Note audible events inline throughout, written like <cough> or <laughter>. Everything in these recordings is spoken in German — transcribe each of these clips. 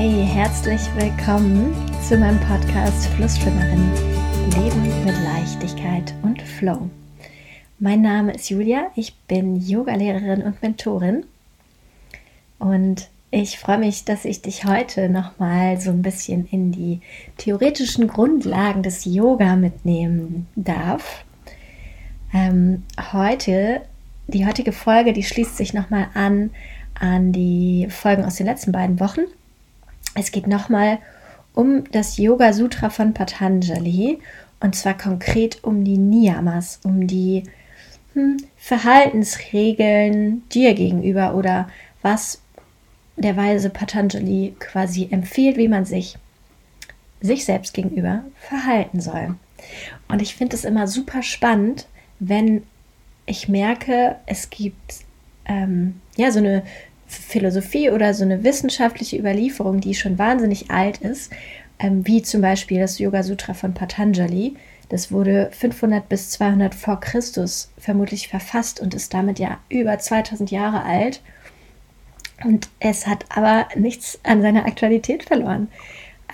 Hey, herzlich willkommen zu meinem Podcast Flussschwimmerin. Leben mit Leichtigkeit und Flow. Mein Name ist Julia, ich bin Yogalehrerin und Mentorin und ich freue mich, dass ich dich heute nochmal so ein bisschen in die theoretischen Grundlagen des Yoga mitnehmen darf. Ähm, heute, die heutige Folge, die schließt sich nochmal an an die Folgen aus den letzten beiden Wochen. Es geht nochmal um das Yoga Sutra von Patanjali und zwar konkret um die Niyamas, um die hm, Verhaltensregeln dir gegenüber oder was der weise Patanjali quasi empfiehlt, wie man sich sich selbst gegenüber verhalten soll. Und ich finde es immer super spannend, wenn ich merke, es gibt ähm, ja so eine Philosophie oder so eine wissenschaftliche Überlieferung, die schon wahnsinnig alt ist, ähm, wie zum Beispiel das Yoga Sutra von Patanjali. Das wurde 500 bis 200 vor Christus vermutlich verfasst und ist damit ja über 2000 Jahre alt. Und es hat aber nichts an seiner Aktualität verloren.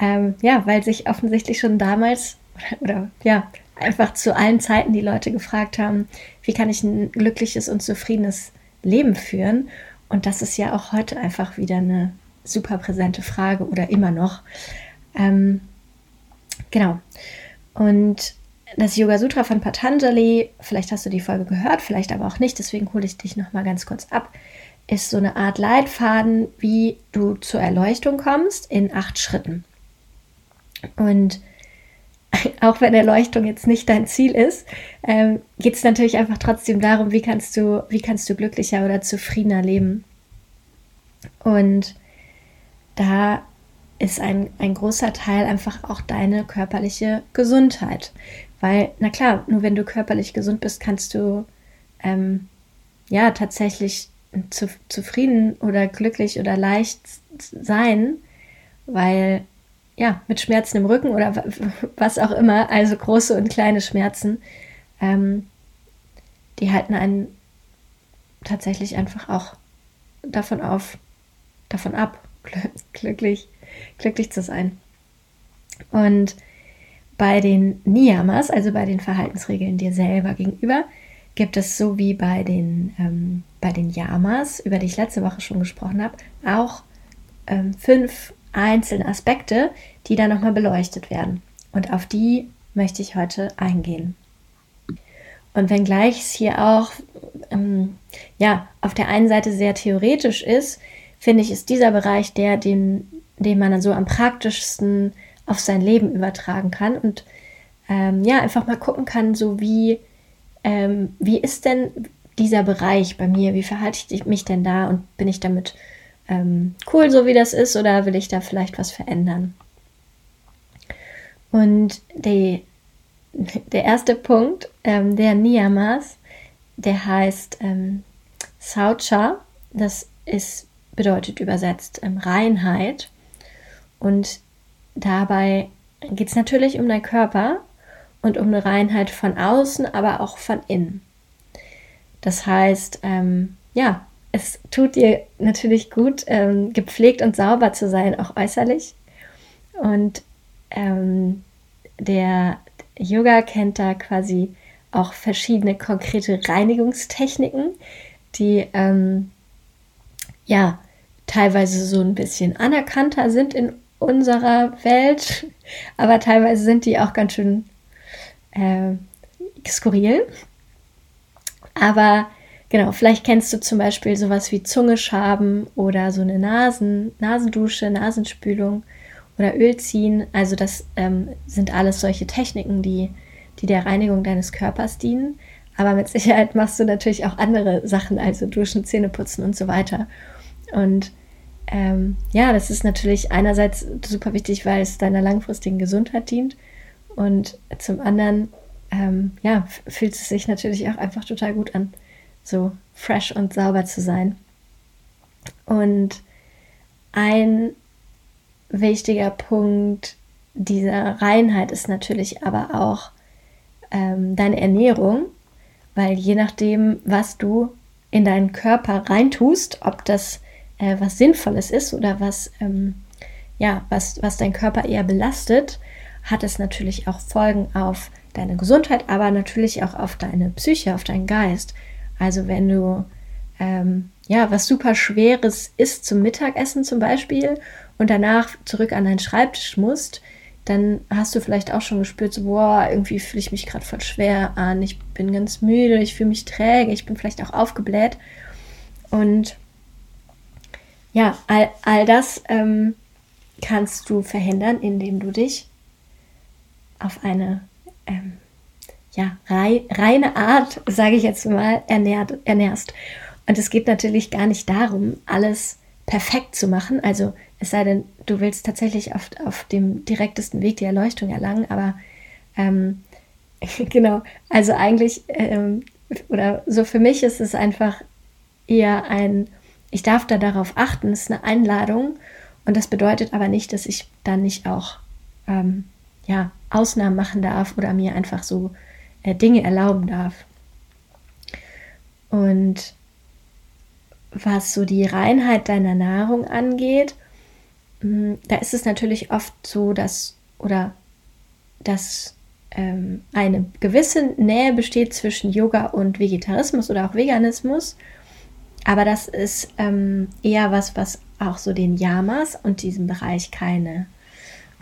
Ähm, ja, weil sich offensichtlich schon damals <laughs> oder ja, einfach zu allen Zeiten die Leute gefragt haben, wie kann ich ein glückliches und zufriedenes Leben führen? Und das ist ja auch heute einfach wieder eine super präsente Frage oder immer noch. Ähm, genau. Und das Yoga Sutra von Patanjali, vielleicht hast du die Folge gehört, vielleicht aber auch nicht, deswegen hole ich dich nochmal ganz kurz ab ist so eine Art Leitfaden, wie du zur Erleuchtung kommst in acht Schritten. Und <laughs> auch wenn Erleuchtung jetzt nicht dein Ziel ist, ähm, geht es natürlich einfach trotzdem darum, wie kannst du, wie kannst du glücklicher oder zufriedener leben. Und da ist ein, ein großer Teil einfach auch deine körperliche Gesundheit. Weil, na klar, nur wenn du körperlich gesund bist, kannst du ähm, ja tatsächlich zu, zufrieden oder glücklich oder leicht sein, weil ja, mit Schmerzen im Rücken oder was auch immer, also große und kleine Schmerzen, ähm, die halten einen tatsächlich einfach auch davon auf, davon ab, glücklich, glücklich zu sein. Und bei den Niyamas, also bei den Verhaltensregeln dir selber gegenüber, gibt es so wie bei den, ähm, bei den Yamas, über die ich letzte Woche schon gesprochen habe, auch ähm, fünf einzelne Aspekte, die da nochmal beleuchtet werden. Und auf die möchte ich heute eingehen. Und wenngleich es hier auch ähm, ja, auf der einen Seite sehr theoretisch ist, finde ich, ist dieser Bereich der, den, den man dann so am praktischsten auf sein Leben übertragen kann und ähm, ja, einfach mal gucken kann, so wie ähm, wie ist denn dieser Bereich bei mir? Wie verhalte ich mich denn da und bin ich damit ähm, cool, so wie das ist, oder will ich da vielleicht was verändern? Und die, der erste Punkt, ähm, der Niyamas, der heißt ähm, Saucha, das ist, bedeutet übersetzt ähm, Reinheit. Und dabei geht es natürlich um deinen Körper, und um eine Reinheit von außen, aber auch von innen. Das heißt, ähm, ja, es tut dir natürlich gut, ähm, gepflegt und sauber zu sein, auch äußerlich. Und ähm, der Yoga kennt da quasi auch verschiedene konkrete Reinigungstechniken, die ähm, ja teilweise so ein bisschen anerkannter sind in unserer Welt, <laughs> aber teilweise sind die auch ganz schön äh, skurril. Aber genau, vielleicht kennst du zum Beispiel sowas wie Zungeschaben oder so eine Nasen, Nasendusche, Nasenspülung oder Ölziehen. Also das ähm, sind alles solche Techniken, die, die der Reinigung deines Körpers dienen. Aber mit Sicherheit machst du natürlich auch andere Sachen, also Duschen, Zähne putzen und so weiter. Und ähm, ja, das ist natürlich einerseits super wichtig, weil es deiner langfristigen Gesundheit dient und zum anderen, ähm, ja, fühlt es sich natürlich auch einfach total gut an, so fresh und sauber zu sein. Und ein wichtiger Punkt dieser Reinheit ist natürlich aber auch ähm, deine Ernährung, weil je nachdem, was du in deinen Körper reintust, ob das äh, was Sinnvolles ist oder was ähm, ja, was, was dein Körper eher belastet, hat es natürlich auch Folgen auf deine Gesundheit, aber natürlich auch auf deine Psyche, auf deinen Geist. Also wenn du ähm, ja was super Schweres isst zum Mittagessen zum Beispiel und danach zurück an deinen Schreibtisch musst, dann hast du vielleicht auch schon gespürt, so, boah, irgendwie fühle ich mich gerade voll schwer an, ich bin ganz müde, ich fühle mich träge, ich bin vielleicht auch aufgebläht. Und ja, all, all das ähm, kannst du verhindern, indem du dich auf eine ähm, ja, rei reine Art, sage ich jetzt mal, ernährt, ernährst. Und es geht natürlich gar nicht darum, alles perfekt zu machen. Also es sei denn, du willst tatsächlich auf, auf dem direktesten Weg die Erleuchtung erlangen, aber ähm, <laughs> genau, also eigentlich, ähm, oder so für mich ist es einfach eher ein, ich darf da darauf achten, es ist eine Einladung und das bedeutet aber nicht, dass ich dann nicht auch ähm, ja, Ausnahmen machen darf oder mir einfach so äh, Dinge erlauben darf. Und was so die Reinheit deiner Nahrung angeht, mm, da ist es natürlich oft so, dass oder dass ähm, eine gewisse Nähe besteht zwischen Yoga und Vegetarismus oder auch Veganismus. Aber das ist ähm, eher was, was auch so den Yamas und diesem Bereich keine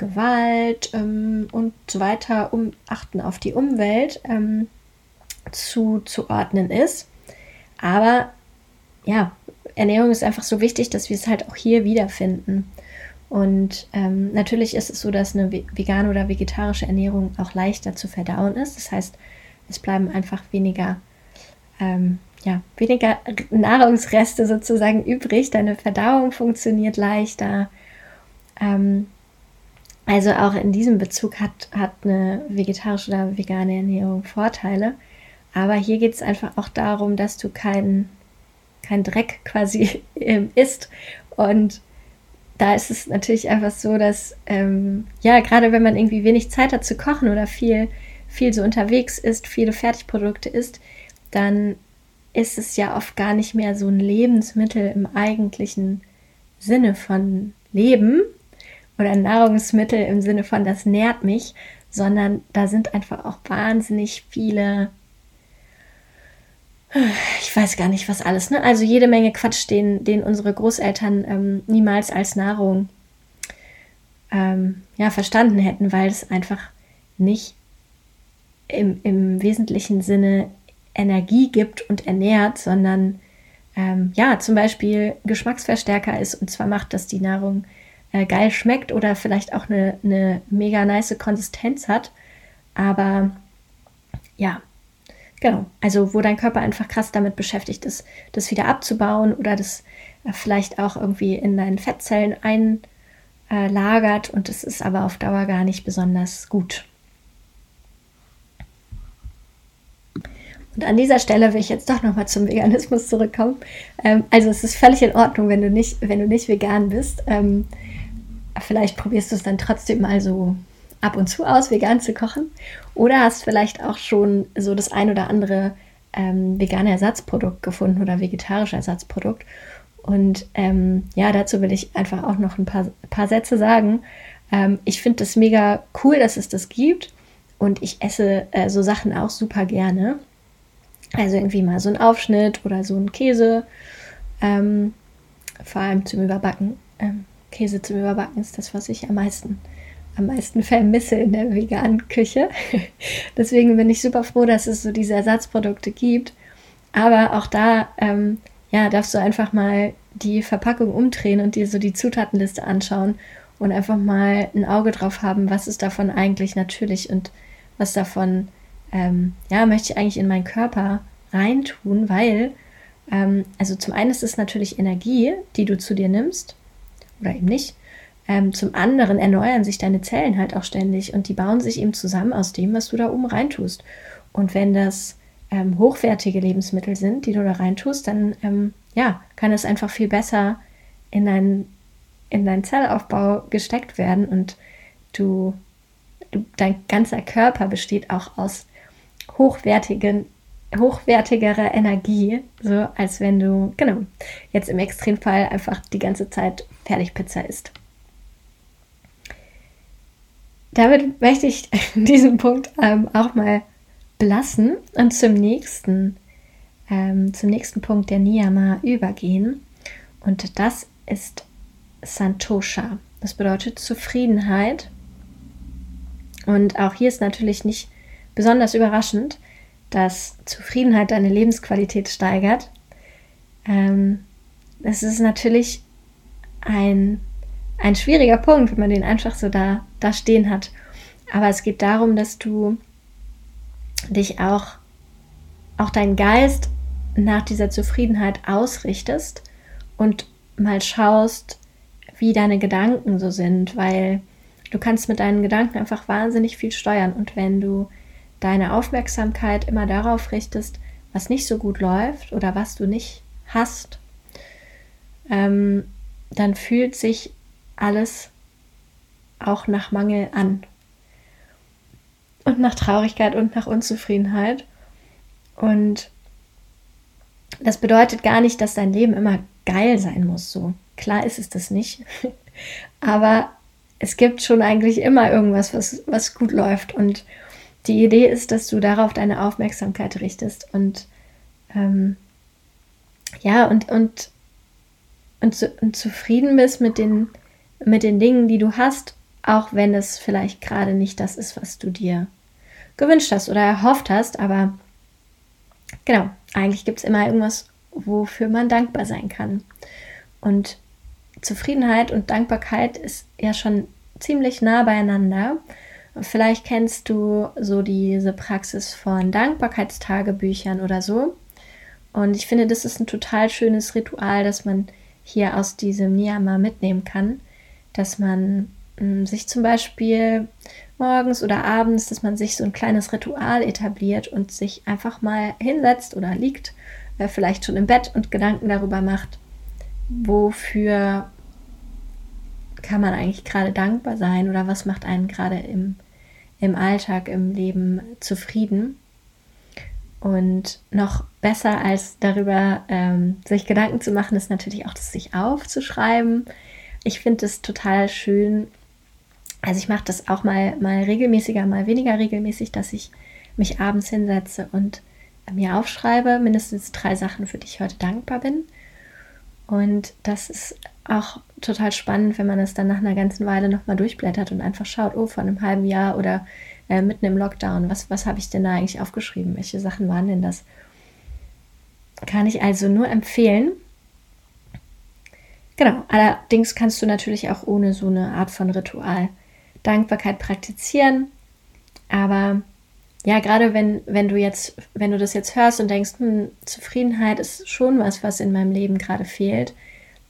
Gewalt ähm, und so weiter, um achten auf die Umwelt ähm, zuzuordnen ist. Aber ja, Ernährung ist einfach so wichtig, dass wir es halt auch hier wiederfinden. Und ähm, natürlich ist es so, dass eine vegane oder vegetarische Ernährung auch leichter zu verdauen ist. Das heißt, es bleiben einfach weniger, ähm, ja, weniger Nahrungsreste sozusagen übrig. Deine Verdauung funktioniert leichter. Ähm, also auch in diesem Bezug hat, hat eine vegetarische oder vegane Ernährung Vorteile. Aber hier geht es einfach auch darum, dass du keinen kein Dreck <laughs> quasi ähm, isst. Und da ist es natürlich einfach so, dass, ähm, ja, gerade wenn man irgendwie wenig Zeit hat zu kochen oder viel, viel so unterwegs ist, viele Fertigprodukte isst, dann ist es ja oft gar nicht mehr so ein Lebensmittel im eigentlichen Sinne von Leben, oder Nahrungsmittel im Sinne von, das nährt mich, sondern da sind einfach auch wahnsinnig viele, ich weiß gar nicht, was alles, ne? Also jede Menge Quatsch, den, den unsere Großeltern ähm, niemals als Nahrung ähm, ja, verstanden hätten, weil es einfach nicht im, im wesentlichen Sinne Energie gibt und ernährt, sondern ähm, ja, zum Beispiel Geschmacksverstärker ist und zwar macht das die Nahrung äh, geil schmeckt oder vielleicht auch eine, eine mega nice Konsistenz hat. Aber ja, genau. Also wo dein Körper einfach krass damit beschäftigt ist, das wieder abzubauen oder das äh, vielleicht auch irgendwie in deinen Fettzellen einlagert und das ist aber auf Dauer gar nicht besonders gut. Und an dieser Stelle will ich jetzt doch nochmal zum Veganismus zurückkommen. Ähm, also es ist völlig in Ordnung, wenn du nicht, wenn du nicht vegan bist. Ähm, vielleicht probierst du es dann trotzdem mal so ab und zu aus, vegan zu kochen. Oder hast vielleicht auch schon so das ein oder andere ähm, vegane Ersatzprodukt gefunden oder vegetarische Ersatzprodukt. Und ähm, ja, dazu will ich einfach auch noch ein paar, paar Sätze sagen. Ähm, ich finde das mega cool, dass es das gibt. Und ich esse äh, so Sachen auch super gerne. Also irgendwie mal so ein Aufschnitt oder so ein Käse. Ähm, vor allem zum Überbacken. Käse zum Überbacken ist das, was ich am meisten, am meisten vermisse in der veganen Küche. <laughs> Deswegen bin ich super froh, dass es so diese Ersatzprodukte gibt. Aber auch da, ähm, ja, darfst du einfach mal die Verpackung umdrehen und dir so die Zutatenliste anschauen und einfach mal ein Auge drauf haben, was ist davon eigentlich natürlich und was davon, ähm, ja, möchte ich eigentlich in meinen Körper reintun, weil, ähm, also zum einen ist es natürlich Energie, die du zu dir nimmst oder eben nicht. Ähm, zum anderen erneuern sich deine Zellen halt auch ständig und die bauen sich eben zusammen aus dem, was du da oben reintust. Und wenn das ähm, hochwertige Lebensmittel sind, die du da reintust, dann ähm, ja, kann es einfach viel besser in deinen in deinen Zellaufbau gesteckt werden und du, du, dein ganzer Körper besteht auch aus hochwertigen hochwertigere Energie, so als wenn du, genau, jetzt im Extremfall einfach die ganze Zeit Fertigpizza isst. damit möchte ich <laughs> diesen Punkt ähm, auch mal belassen und zum nächsten, ähm, zum nächsten Punkt der Niyama übergehen. Und das ist Santosha. Das bedeutet Zufriedenheit. Und auch hier ist natürlich nicht besonders überraschend, dass Zufriedenheit deine Lebensqualität steigert. Ähm, ist natürlich ein, ein schwieriger Punkt, wenn man den einfach so da, da stehen hat. Aber es geht darum, dass du dich auch, auch dein Geist nach dieser Zufriedenheit ausrichtest und mal schaust, wie deine Gedanken so sind, weil du kannst mit deinen Gedanken einfach wahnsinnig viel steuern und wenn du deine Aufmerksamkeit immer darauf richtest, was nicht so gut läuft oder was du nicht hast, ähm, dann fühlt sich alles auch nach Mangel an. Und nach Traurigkeit und nach Unzufriedenheit. Und das bedeutet gar nicht, dass dein Leben immer geil sein muss. So klar ist es das nicht. <laughs> Aber es gibt schon eigentlich immer irgendwas, was, was gut läuft. Und die Idee ist, dass du darauf deine Aufmerksamkeit richtest und ähm, ja, und, und und, zu, und zufrieden bist mit den, mit den Dingen, die du hast, auch wenn es vielleicht gerade nicht das ist, was du dir gewünscht hast oder erhofft hast. Aber genau, eigentlich gibt es immer irgendwas, wofür man dankbar sein kann. Und Zufriedenheit und Dankbarkeit ist ja schon ziemlich nah beieinander. Vielleicht kennst du so diese Praxis von Dankbarkeitstagebüchern oder so. Und ich finde, das ist ein total schönes Ritual, dass man hier aus diesem Niyama mitnehmen kann, dass man mh, hm, sich zum Beispiel morgens oder abends, dass man sich so ein kleines Ritual etabliert und sich einfach mal hinsetzt oder liegt, äh, vielleicht schon im Bett und Gedanken darüber macht, wofür kann man eigentlich gerade dankbar sein oder was macht einen gerade im, im Alltag, im Leben zufrieden. Und noch besser als darüber ähm, sich Gedanken zu machen, ist natürlich auch das sich aufzuschreiben. Ich finde es total schön. Also ich mache das auch mal, mal regelmäßiger, mal weniger regelmäßig, dass ich mich abends hinsetze und mir aufschreibe, mindestens drei Sachen, für die ich heute dankbar bin. Und das ist auch total spannend, wenn man es dann nach einer ganzen Weile nochmal durchblättert und einfach schaut, oh, vor einem halben Jahr oder äh, mitten im Lockdown. Was, was habe ich denn da eigentlich aufgeschrieben? Welche Sachen waren denn das? Kann ich also nur empfehlen. Genau, allerdings kannst du natürlich auch ohne so eine Art von Ritual Dankbarkeit praktizieren. Aber ja, gerade wenn, wenn du jetzt, wenn du das jetzt hörst und denkst, hm, Zufriedenheit ist schon was, was in meinem Leben gerade fehlt,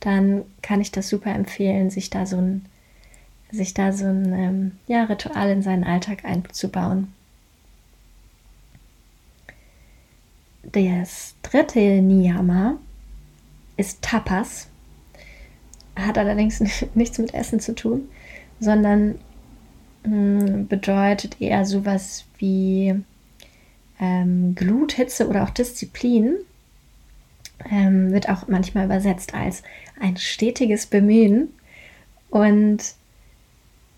dann kann ich das super empfehlen, sich da so ein sich da so ein ähm, ja, Ritual in seinen Alltag einzubauen. Das dritte Niyama ist Tapas. Hat allerdings <laughs> nichts mit Essen zu tun, sondern bedeutet eher sowas wie ähm, Glut, Hitze oder auch Disziplin. Ähm, wird auch manchmal übersetzt als ein stetiges Bemühen. Und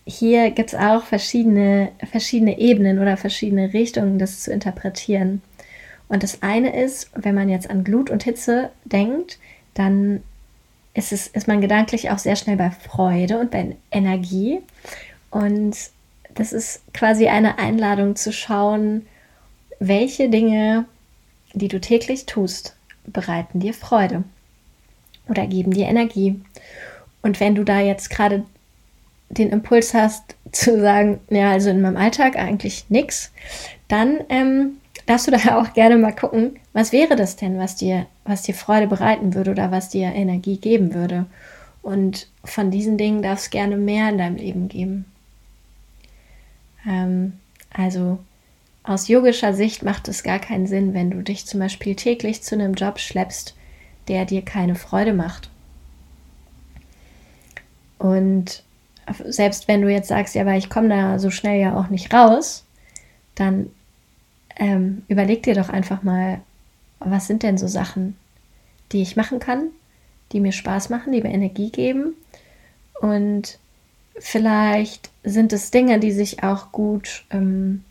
hier gibt es auch verschiedene, verschiedene Ebenen oder verschiedene Richtungen, das zu interpretieren. Und das eine ist, wenn man jetzt an Glut und Hitze denkt, dann ist, es, ist man gedanklich auch sehr schnell bei Freude und bei Energie. Und das ist quasi eine Einladung zu schauen, welche Dinge, die du täglich tust, bereiten dir Freude oder geben dir Energie. Und wenn du da jetzt gerade den Impuls hast zu sagen, ja, also in meinem Alltag eigentlich nichts, dann ähm, darfst du da <laughs> auch gerne mal gucken, was wäre das denn, was dir, was dir Freude bereiten würde oder was dir Energie geben würde. Und von diesen Dingen darf es gerne mehr in deinem Leben geben. Ähm, also aus yogischer Sicht macht es gar keinen Sinn, wenn du dich zum Beispiel täglich zu einem Job schleppst, der dir keine Freude macht. Und selbst wenn du jetzt sagst, ja, aber ich komme da so schnell ja auch nicht raus, dann ähm, überleg dir doch einfach mal, was sind denn so Sachen, die ich machen kann, die mir Spaß machen, die mir Energie geben und Vielleicht sind es Dinge, die sich auch gut, ähm,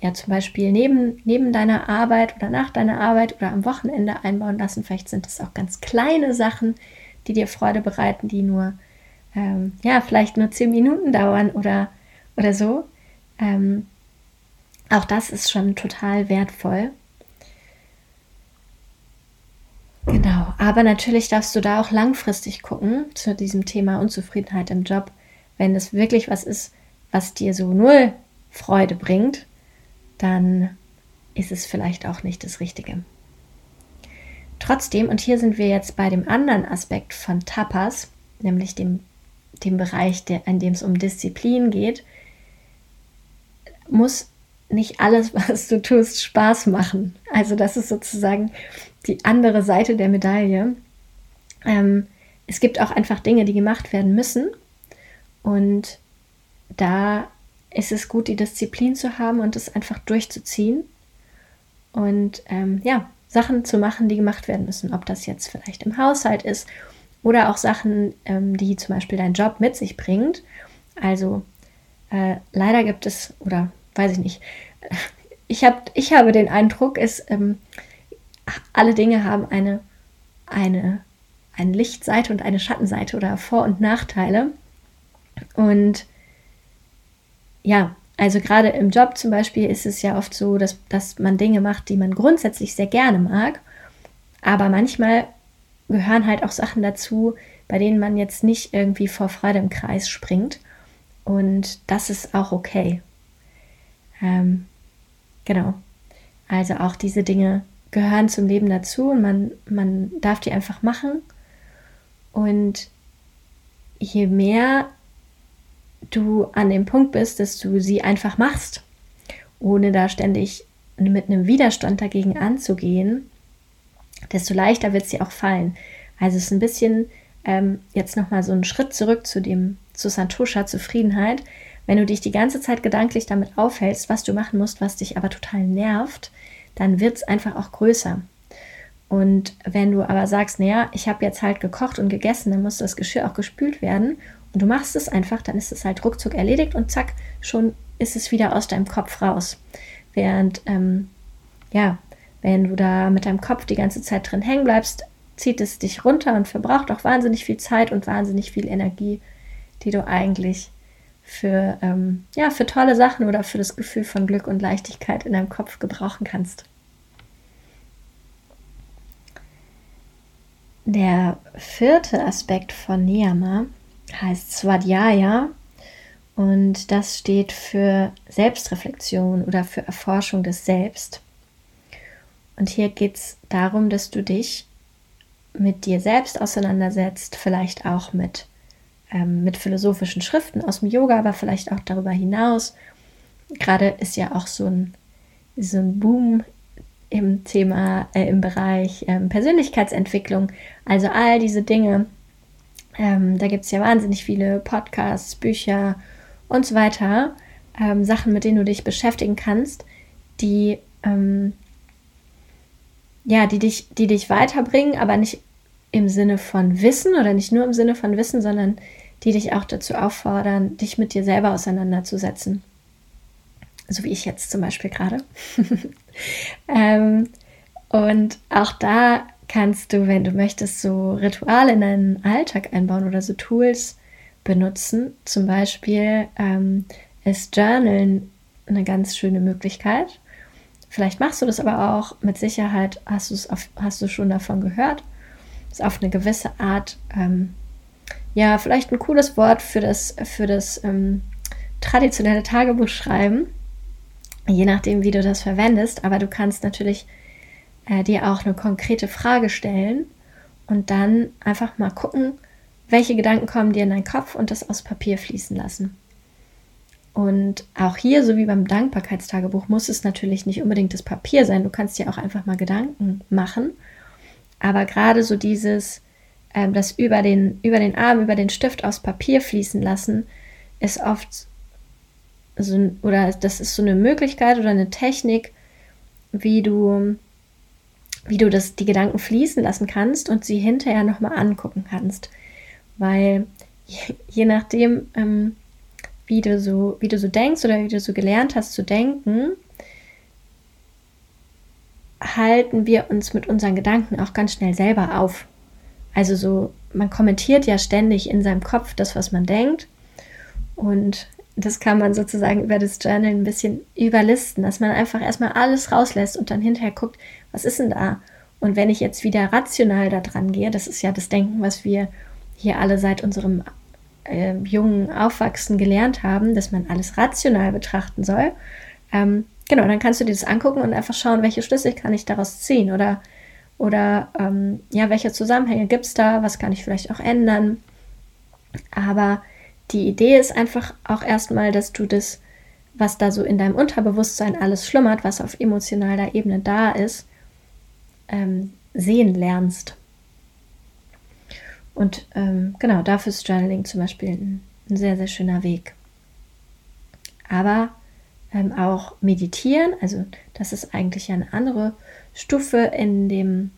ja, zum Beispiel neben, neben deiner Arbeit oder nach deiner Arbeit oder am Wochenende einbauen lassen. Vielleicht sind es auch ganz kleine Sachen, die dir Freude bereiten, die nur, ähm, ja, vielleicht nur zehn Minuten dauern oder, oder so. Ähm, auch das ist schon total wertvoll. Genau, aber natürlich darfst du da auch langfristig gucken zu diesem Thema Unzufriedenheit im Job. Wenn es wirklich was ist, was dir so null Freude bringt, dann ist es vielleicht auch nicht das Richtige. Trotzdem, und hier sind wir jetzt bei dem anderen Aspekt von Tapas, nämlich dem, dem Bereich, der, in dem es um Disziplin geht, muss nicht alles, <laughs> was du tust, Spaß machen. Also das ist sozusagen die andere Seite der Medaille. Ähm, es gibt auch einfach Dinge, die gemacht werden müssen. Und da ist es gut, die Disziplin zu haben und es einfach durchzuziehen. Und ähm, ja, Sachen zu machen, die gemacht werden müssen. Ob das jetzt vielleicht im Haushalt ist oder auch Sachen, ähm, die zum Beispiel dein Job mit sich bringt. Also äh, leider gibt es, oder weiß ich nicht, <laughs> ich, hab, ich habe den Eindruck, es, ähm, alle Dinge haben eine, eine, eine Lichtseite und eine Schattenseite oder Vor- und Nachteile. Und ja, also gerade im Job zum Beispiel ist es ja oft so, dass, dass man Dinge macht, die man grundsätzlich sehr gerne mag. Aber manchmal gehören halt auch Sachen dazu, bei denen man jetzt nicht irgendwie vor Freude im Kreis springt. Und das ist auch okay. Ähm, genau. Also auch diese Dinge gehören zum Leben dazu und man, man darf die einfach machen. Und je mehr du an dem Punkt bist, dass du sie einfach machst, ohne da ständig mit einem Widerstand dagegen anzugehen, desto leichter wird sie auch fallen. Also es ist ein bisschen ähm, jetzt nochmal so ein Schritt zurück zu dem, zu Santosha, Zufriedenheit. Wenn du dich die ganze Zeit gedanklich damit aufhältst, was du machen musst, was dich aber total nervt, dann wird es einfach auch größer. Und wenn du aber sagst, naja, ich habe jetzt halt gekocht und gegessen, dann muss das Geschirr auch gespült werden du machst es einfach, dann ist es halt ruckzuck erledigt und zack, schon ist es wieder aus deinem Kopf raus. Während, ähm, ja, wenn du da mit deinem Kopf die ganze Zeit drin hängen bleibst, zieht es dich runter und verbraucht auch wahnsinnig viel Zeit und wahnsinnig viel Energie, die du eigentlich für, ähm, ja, für tolle Sachen oder für das Gefühl von Glück und Leichtigkeit in deinem Kopf gebrauchen kannst. Der vierte Aspekt von Niyama heißt Swadhyaya und das steht für Selbstreflexion oder für Erforschung des Selbst. Und hier geht es darum, dass du dich mit dir selbst auseinandersetzt, vielleicht auch mit, ähm, mit philosophischen Schriften aus dem Yoga, aber vielleicht auch darüber hinaus. Gerade ist ja auch so ein, so ein Boom im Thema, äh, im Bereich ähm, Persönlichkeitsentwicklung. Also all diese Dinge, ähm, da gibt es ja wahnsinnig viele Podcasts, Bücher und so weiter, ähm, Sachen, mit denen du dich beschäftigen kannst, die ähm, ja, die dich, die dich weiterbringen, aber nicht im Sinne von Wissen oder nicht nur im Sinne von Wissen, sondern die dich auch dazu auffordern, dich mit dir selber auseinanderzusetzen. So wie ich jetzt zum Beispiel gerade. <laughs> ähm, und auch da kannst du, wenn du möchtest, so Rituale in deinen Alltag einbauen oder so Tools benutzen. Zum Beispiel ähm, ist Journalen eine ganz schöne Möglichkeit. Vielleicht machst du das aber auch. Mit Sicherheit hast, auf, hast du schon davon gehört. Ist auf eine gewisse Art, ähm, ja, vielleicht ein cooles Wort für das, für das ähm, traditionelle Tagebuch schreiben. Je nachdem, wie du das verwendest. Aber du kannst natürlich äh, dir auch eine konkrete Frage stellen und dann einfach mal gucken, welche Gedanken kommen dir in deinen Kopf und das aus Papier fließen lassen. Und auch hier, so wie beim Dankbarkeitstagebuch, muss es natürlich nicht unbedingt das Papier sein. Du kannst dir auch einfach mal Gedanken machen. Aber gerade so dieses, äh, das über den, über den Arm, über den Stift aus Papier fließen lassen, ist oft so, oder das ist so eine Möglichkeit oder eine Technik, wie du wie du das, die Gedanken fließen lassen kannst und sie hinterher nochmal angucken kannst. Weil je, je nachdem, ähm, wie, du so, wie du so denkst oder wie du so gelernt hast zu denken, halten wir uns mit unseren Gedanken auch ganz schnell selber auf. Also so, man kommentiert ja ständig in seinem Kopf das, was man denkt. Und das kann man sozusagen über das Journal ein bisschen überlisten, dass man einfach erstmal alles rauslässt und dann hinterher guckt, was ist denn da? Und wenn ich jetzt wieder rational da dran gehe, das ist ja das Denken, was wir hier alle seit unserem äh, jungen Aufwachsen gelernt haben, dass man alles rational betrachten soll. Ähm, genau, dann kannst du dir das angucken und einfach schauen, welche Schlüsse kann ich daraus ziehen oder, oder ähm, ja, welche Zusammenhänge gibt es da, was kann ich vielleicht auch ändern. Aber die Idee ist einfach auch erstmal, dass du das, was da so in deinem Unterbewusstsein alles schlummert, was auf emotionaler Ebene da ist, ähm, sehen lernst. Und ähm, genau, dafür ist Journaling zum Beispiel ein, ein sehr, sehr schöner Weg. Aber ähm, auch meditieren, also das ist eigentlich eine andere Stufe in dem,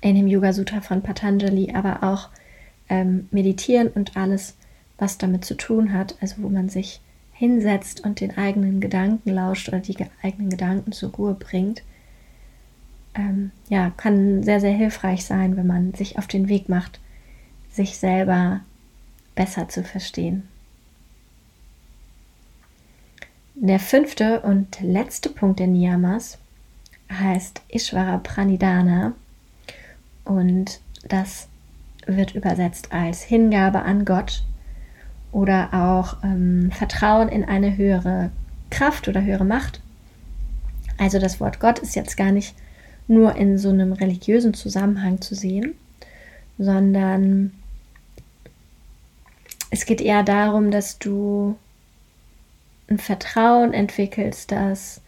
in dem Yoga Sutra von Patanjali, aber auch ähm, meditieren und alles, was damit zu tun hat, also wo man sich hinsetzt und den eigenen Gedanken lauscht oder die eigenen Gedanken zur Ruhe bringt, ähm, ja, kann sehr, sehr hilfreich sein, wenn man sich auf den Weg macht, sich selber besser zu verstehen. Der fünfte und letzte Punkt der Niyamas heißt Ishvara Pranidhana und das wird übersetzt als Hingabe an Gott oder auch ähm, Vertrauen in eine höhere Kraft oder höhere Macht. Also das Wort Gott ist jetzt gar nicht nur in so einem religiösen Zusammenhang zu sehen, sondern es geht eher darum, dass du ein Vertrauen entwickelst, dass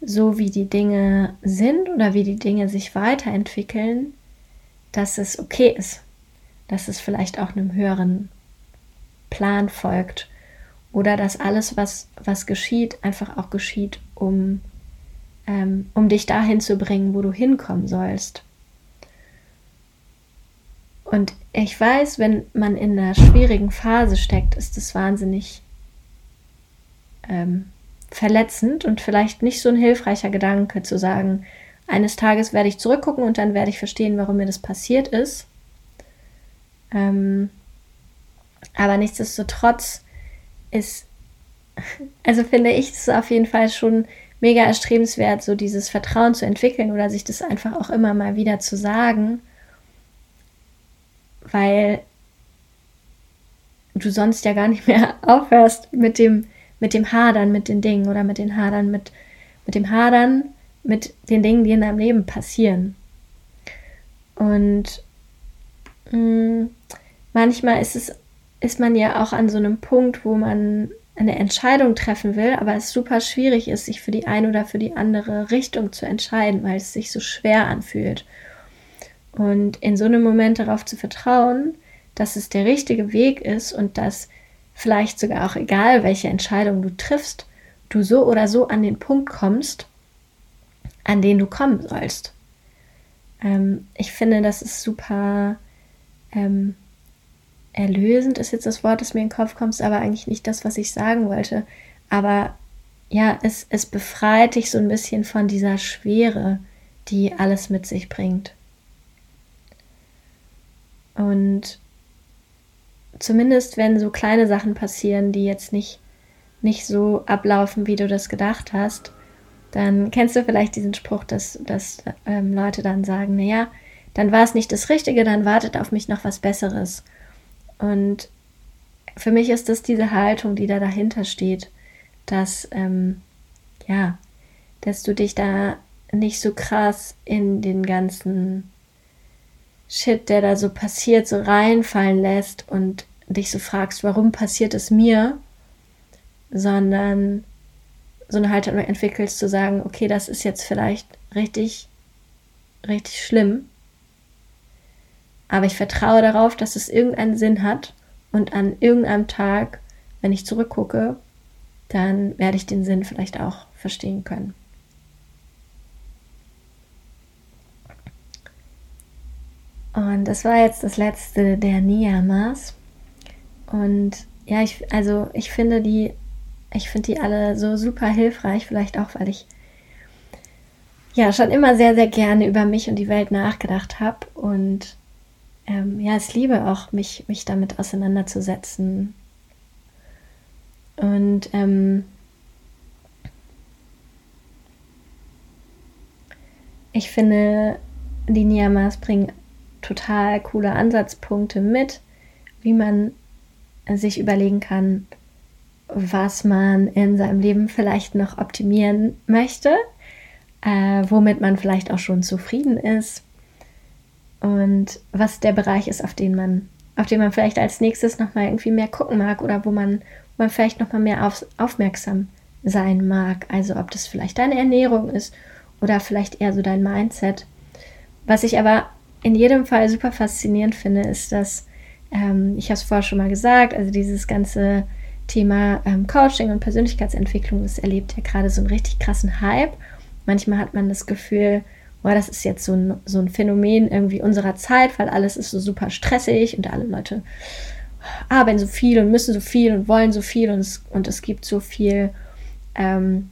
so wie die Dinge sind oder wie die Dinge sich weiterentwickeln, dass es okay ist, dass es vielleicht auch einem höheren Plan folgt oder dass alles, was, was geschieht, einfach auch geschieht, um ähm, um dich dahin zu bringen, wo du hinkommen sollst. Und ich weiß, wenn man in einer schwierigen Phase steckt, ist es wahnsinnig ähm, verletzend und vielleicht nicht so ein hilfreicher Gedanke zu sagen, eines Tages werde ich zurückgucken und dann werde ich verstehen, warum mir das passiert ist. Ähm, aber nichtsdestotrotz ist, also finde ich es auf jeden Fall schon mega erstrebenswert, so dieses Vertrauen zu entwickeln oder sich das einfach auch immer mal wieder zu sagen, weil du sonst ja gar nicht mehr <laughs> aufhörst mit dem, mit dem Hadern mit den Dingen oder mit den Hadern mit, mit dem Hadern mit den Dingen, die in deinem Leben passieren. Und mh, mm, manchmal ist es, ist man ja auch an so einem Punkt, wo man eine Entscheidung treffen will, aber es super schwierig ist, sich für die eine oder für die andere Richtung zu entscheiden, weil es sich so schwer anfühlt. Und in so einem Moment darauf zu vertrauen, dass es der richtige Weg ist und dass vielleicht sogar auch egal, welche Entscheidung du triffst, du so oder so an den Punkt kommst, an den du kommen sollst. Ähm, ich finde, das ist super ähm, erlösend ist jetzt das Wort, das mir in den Kopf kommt, aber eigentlich nicht das, was ich sagen wollte. Aber ja, es, es befreit dich so ein bisschen von dieser Schwere, die alles mit sich bringt. Und zumindest wenn so kleine Sachen passieren, die jetzt nicht, nicht so ablaufen, wie du das gedacht hast, dann kennst du vielleicht diesen Spruch, dass, dass ähm, Leute dann sagen, naja, dann war es nicht das Richtige, dann wartet auf mich noch was Besseres. Und für mich ist das diese Haltung, die da dahinter steht, dass, ähm, ja, dass du dich da nicht so krass in den ganzen Shit, der da so passiert, so reinfallen lässt und dich so fragst, warum passiert es mir, sondern so eine Haltung entwickelst, zu sagen, okay, das ist jetzt vielleicht richtig, richtig schlimm, aber ich vertraue darauf, dass es irgendeinen Sinn hat und an irgendeinem Tag, wenn ich zurückgucke, dann werde ich den Sinn vielleicht auch verstehen können. Und das war jetzt das letzte der Niyamas. Und ja, ich, also ich finde die, ich finde die alle so super hilfreich, vielleicht auch, weil ich ja schon immer sehr, sehr gerne über mich und die Welt nachgedacht habe und ähm, ja, es liebe auch, mich, mich damit auseinanderzusetzen. Und ähm, ich finde, die Niyamas bringen total coole Ansatzpunkte mit, wie man sich überlegen kann, was man in seinem Leben vielleicht noch optimieren möchte, äh, womit man vielleicht auch schon zufrieden ist und was der Bereich ist, auf den man, auf den man vielleicht als nächstes nochmal irgendwie mehr gucken mag oder wo man, wo man vielleicht nochmal mehr auf, aufmerksam sein mag. Also ob das vielleicht deine Ernährung ist oder vielleicht eher so dein Mindset. Was ich aber in jedem Fall super faszinierend finde, ist, dass, ähm, ich habe es vorher schon mal gesagt, also dieses ganze Thema ähm, Coaching und Persönlichkeitsentwicklung, das erlebt ja gerade so einen richtig krassen Hype. Manchmal hat man das Gefühl, boah, das ist jetzt so ein, so ein Phänomen irgendwie unserer Zeit, weil alles ist so super stressig und alle Leute arbeiten so viel und müssen so viel und wollen so viel und es, und es gibt so viel, ähm,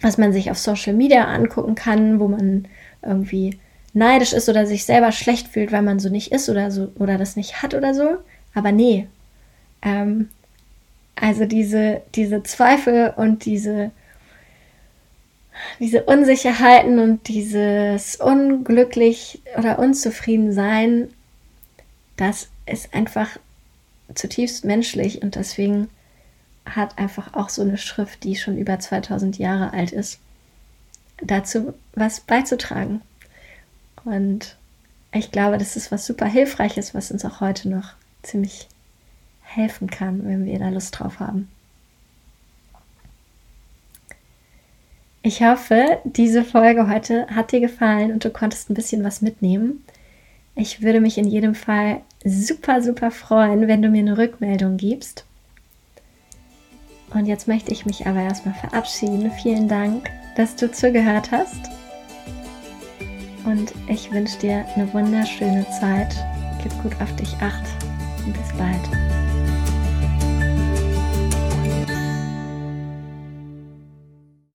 was man sich auf Social Media angucken kann, wo man irgendwie neidisch ist oder sich selber schlecht fühlt, weil man so nicht ist oder so oder das nicht hat oder so. Aber nee. Ähm, also diese, diese Zweifel und diese diese Unsicherheiten und dieses unglücklich oder unzufrieden sein, das ist einfach zutiefst menschlich und deswegen hat einfach auch so eine Schrift, die schon über 2000 Jahre alt ist, dazu was beizutragen. Und ich glaube, das ist was super Hilfreiches, was uns auch heute noch ziemlich helfen kann, wenn wir da Lust drauf haben. Ich hoffe, diese Folge heute hat dir gefallen und du konntest ein bisschen was mitnehmen. Ich würde mich in jedem Fall super, super freuen, wenn du mir eine Rückmeldung gibst. Und jetzt möchte ich mich aber erstmal verabschieden. Vielen Dank, dass du zugehört hast. Und ich wünsche dir eine wunderschöne Zeit. Gib gut auf dich acht und bis bald.